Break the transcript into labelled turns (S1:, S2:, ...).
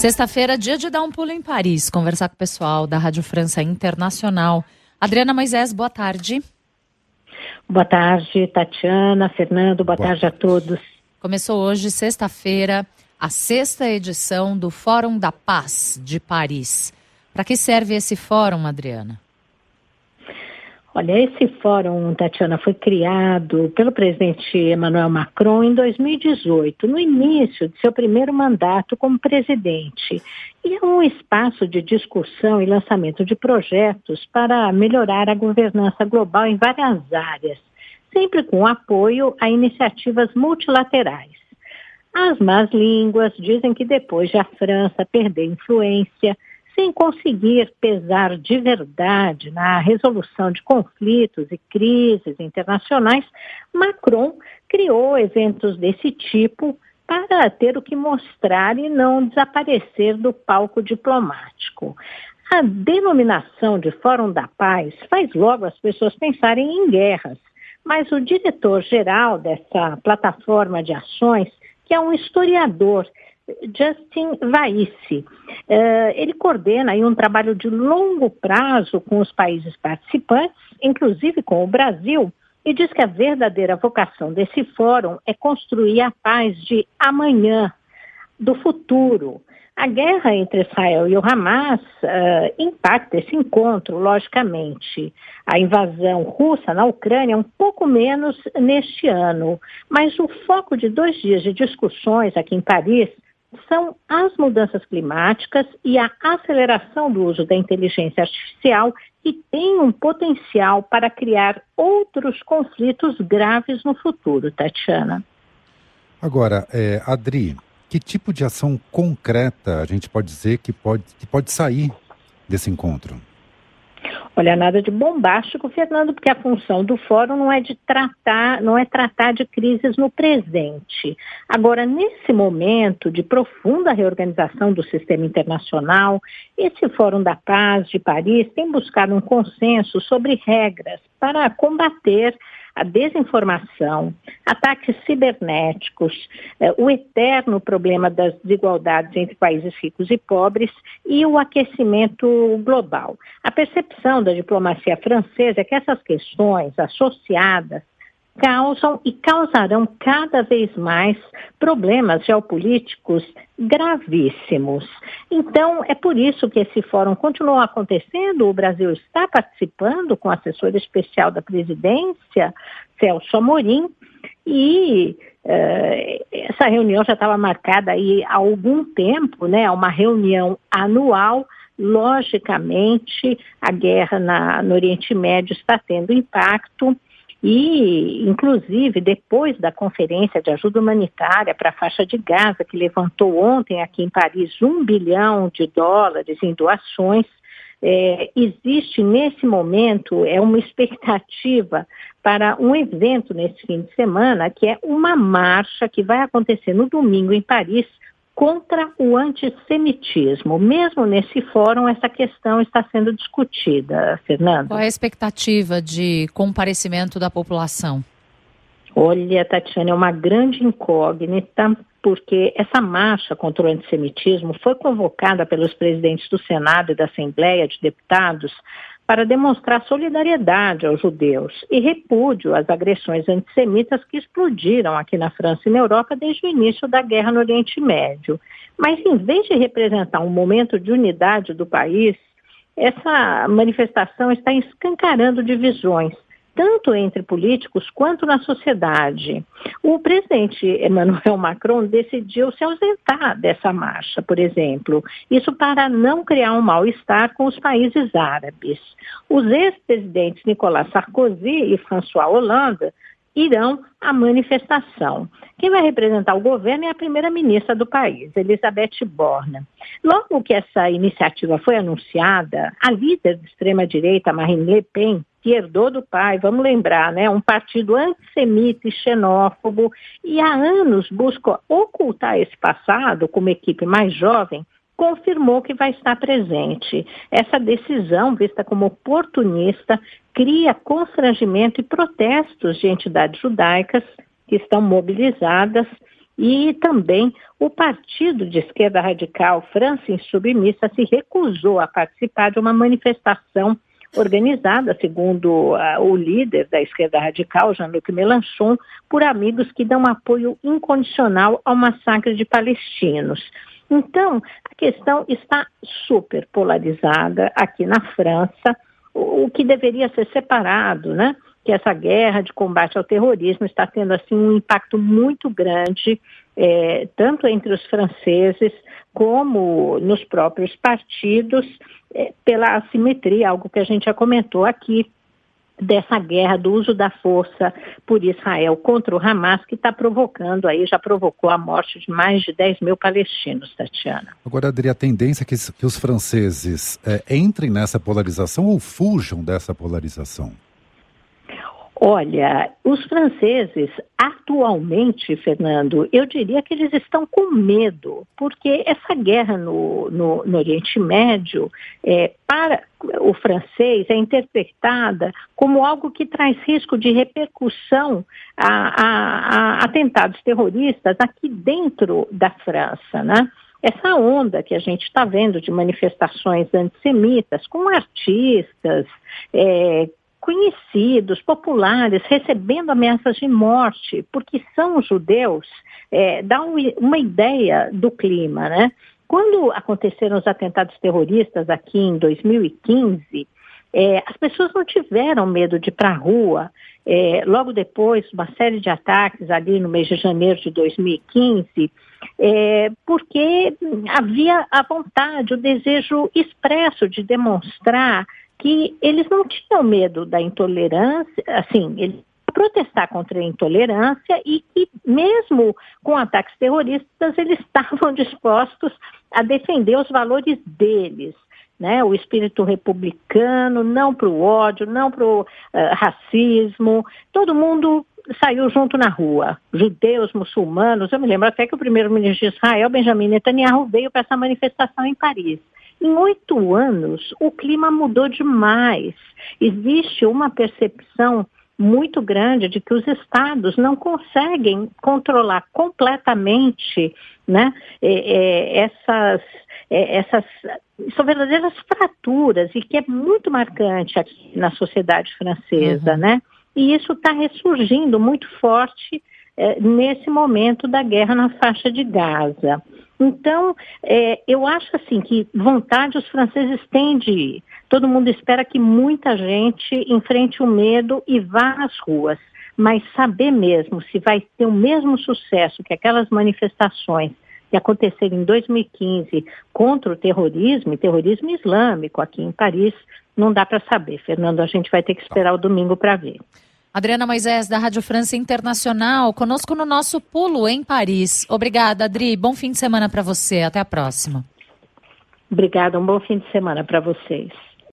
S1: Sexta-feira, dia de dar um pulo em Paris, conversar com o pessoal da Rádio França Internacional. Adriana Moisés, boa tarde.
S2: Boa tarde, Tatiana, Fernando, boa, boa tarde a todos.
S1: Começou hoje, sexta-feira, a sexta edição do Fórum da Paz de Paris. Para que serve esse fórum, Adriana?
S2: Olha, esse fórum, Tatiana, foi criado pelo presidente Emmanuel Macron em 2018, no início de seu primeiro mandato como presidente. E é um espaço de discussão e lançamento de projetos para melhorar a governança global em várias áreas, sempre com apoio a iniciativas multilaterais. As más línguas dizem que depois de a França perder influência, sem conseguir pesar de verdade na resolução de conflitos e crises internacionais, Macron criou eventos desse tipo para ter o que mostrar e não desaparecer do palco diplomático. A denominação de Fórum da Paz faz logo as pessoas pensarem em guerras, mas o diretor-geral dessa plataforma de ações, que é um historiador Justin Vaisse. Uh, ele coordena aí um trabalho de longo prazo com os países participantes, inclusive com o Brasil, e diz que a verdadeira vocação desse fórum é construir a paz de amanhã, do futuro. A guerra entre Israel e o Hamas uh, impacta esse encontro, logicamente. A invasão russa na Ucrânia é um pouco menos neste ano, mas o foco de dois dias de discussões aqui em Paris são as mudanças climáticas e a aceleração do uso da inteligência artificial que tem um potencial para criar outros conflitos graves no futuro, Tatiana.
S3: Agora, é, Adri, que tipo de ação concreta a gente pode dizer que pode, que pode sair desse encontro?
S2: Olha, nada de bombástico, Fernando, porque a função do fórum não é de tratar, não é tratar de crises no presente. Agora, nesse momento de profunda reorganização do sistema internacional, esse Fórum da Paz de Paris tem buscado um consenso sobre regras para combater a desinformação, ataques cibernéticos, eh, o eterno problema das desigualdades entre países ricos e pobres e o aquecimento global. A percepção da diplomacia francesa é que essas questões associadas causam e causarão cada vez mais problemas geopolíticos gravíssimos. Então, é por isso que esse fórum continua acontecendo. O Brasil está participando com o assessor especial da presidência, Celso Amorim, e uh, essa reunião já estava marcada aí há algum tempo, né? Uma reunião anual. Logicamente, a guerra na, no Oriente Médio está tendo impacto e, inclusive, depois da conferência de ajuda humanitária para a faixa de Gaza, que levantou ontem aqui em Paris um bilhão de dólares em doações, é, existe nesse momento é uma expectativa para um evento nesse fim de semana, que é uma marcha que vai acontecer no domingo em Paris, contra o antissemitismo. Mesmo nesse fórum, essa questão está sendo discutida, Fernanda.
S1: Qual é a expectativa de comparecimento da população?
S2: Olha, Tatiana, é uma grande incógnita, porque essa marcha contra o antissemitismo foi convocada pelos presidentes do Senado e da Assembleia de Deputados para demonstrar solidariedade aos judeus e repúdio às agressões antissemitas que explodiram aqui na França e na Europa desde o início da guerra no Oriente Médio. Mas, em vez de representar um momento de unidade do país, essa manifestação está escancarando divisões tanto entre políticos quanto na sociedade. O presidente Emmanuel Macron decidiu se ausentar dessa marcha, por exemplo, isso para não criar um mal-estar com os países árabes. Os ex-presidentes Nicolas Sarkozy e François Hollande irão à manifestação. Quem vai representar o governo é a primeira-ministra do país, Elizabeth Borne. Logo que essa iniciativa foi anunciada, a líder de extrema-direita, Marine Le Pen, que herdou do pai, vamos lembrar, né, um partido antissemita e xenófobo, e há anos busca ocultar esse passado como equipe mais jovem, confirmou que vai estar presente. Essa decisão, vista como oportunista, cria constrangimento e protestos de entidades judaicas que estão mobilizadas e também o partido de esquerda radical França Insubmissa se recusou a participar de uma manifestação organizada, segundo uh, o líder da esquerda radical, Jean-Luc Mélenchon, por amigos que dão apoio incondicional ao massacre de palestinos. Então, a questão está super polarizada aqui na França, o, que deveria ser separado, né? que essa guerra de combate ao terrorismo está tendo assim um impacto muito grande, é, tanto entre os franceses como nos próprios partidos, é, pela assimetria, algo que a gente já comentou aqui, dessa guerra do uso da força por Israel contra o Hamas, que está provocando aí, já provocou a morte de mais de 10 mil palestinos, Tatiana.
S3: Agora, Adri, a tendência é que, que os franceses é, entrem nessa polarização ou fujam dessa polarização?
S2: Olha, os franceses atualmente, Fernando, eu diria que eles estão com medo, porque essa guerra no, no, no Oriente Médio, é, para o francês, é interpretada como algo que traz risco de repercussão a, a, a atentados terroristas aqui dentro da França, né? essa onda que a gente está vendo de manifestações antissemitas com artistas, é, conhecidos, populares, recebendo ameaças de morte, porque são judeus, é, dá um, uma ideia do clima, né? Quando aconteceram os atentados terroristas aqui em 2015, é, as pessoas não tiveram medo de ir para a rua. É, logo depois, uma série de ataques ali no mês de janeiro de 2015, é, porque havia a vontade, o desejo expresso de demonstrar que eles não tinham medo da intolerância, assim, eles protestar contra a intolerância e que mesmo com ataques terroristas eles estavam dispostos a defender os valores deles, né? O espírito republicano, não para o ódio, não para o uh, racismo. Todo mundo saiu junto na rua, judeus, muçulmanos. Eu me lembro até que o primeiro-ministro de Israel, Benjamin Netanyahu, veio para essa manifestação em Paris. Em oito anos, o clima mudou demais. Existe uma percepção muito grande de que os estados não conseguem controlar completamente né, é, é, essas, é, essas são verdadeiras fraturas e que é muito marcante aqui na sociedade francesa, uhum. né? E isso está ressurgindo muito forte é, nesse momento da guerra na faixa de Gaza. Então, é, eu acho assim que vontade os franceses têm de ir. Todo mundo espera que muita gente enfrente o medo e vá às ruas. Mas saber mesmo se vai ter o mesmo sucesso que aquelas manifestações que aconteceram em 2015 contra o terrorismo, e terrorismo islâmico aqui em Paris, não dá para saber. Fernando, a gente vai ter que esperar o domingo para ver.
S1: Adriana Moisés, da Rádio França Internacional, conosco no nosso pulo em Paris. Obrigada, Adri. Bom fim de semana para você. Até a próxima.
S2: Obrigada, um bom fim de semana para vocês.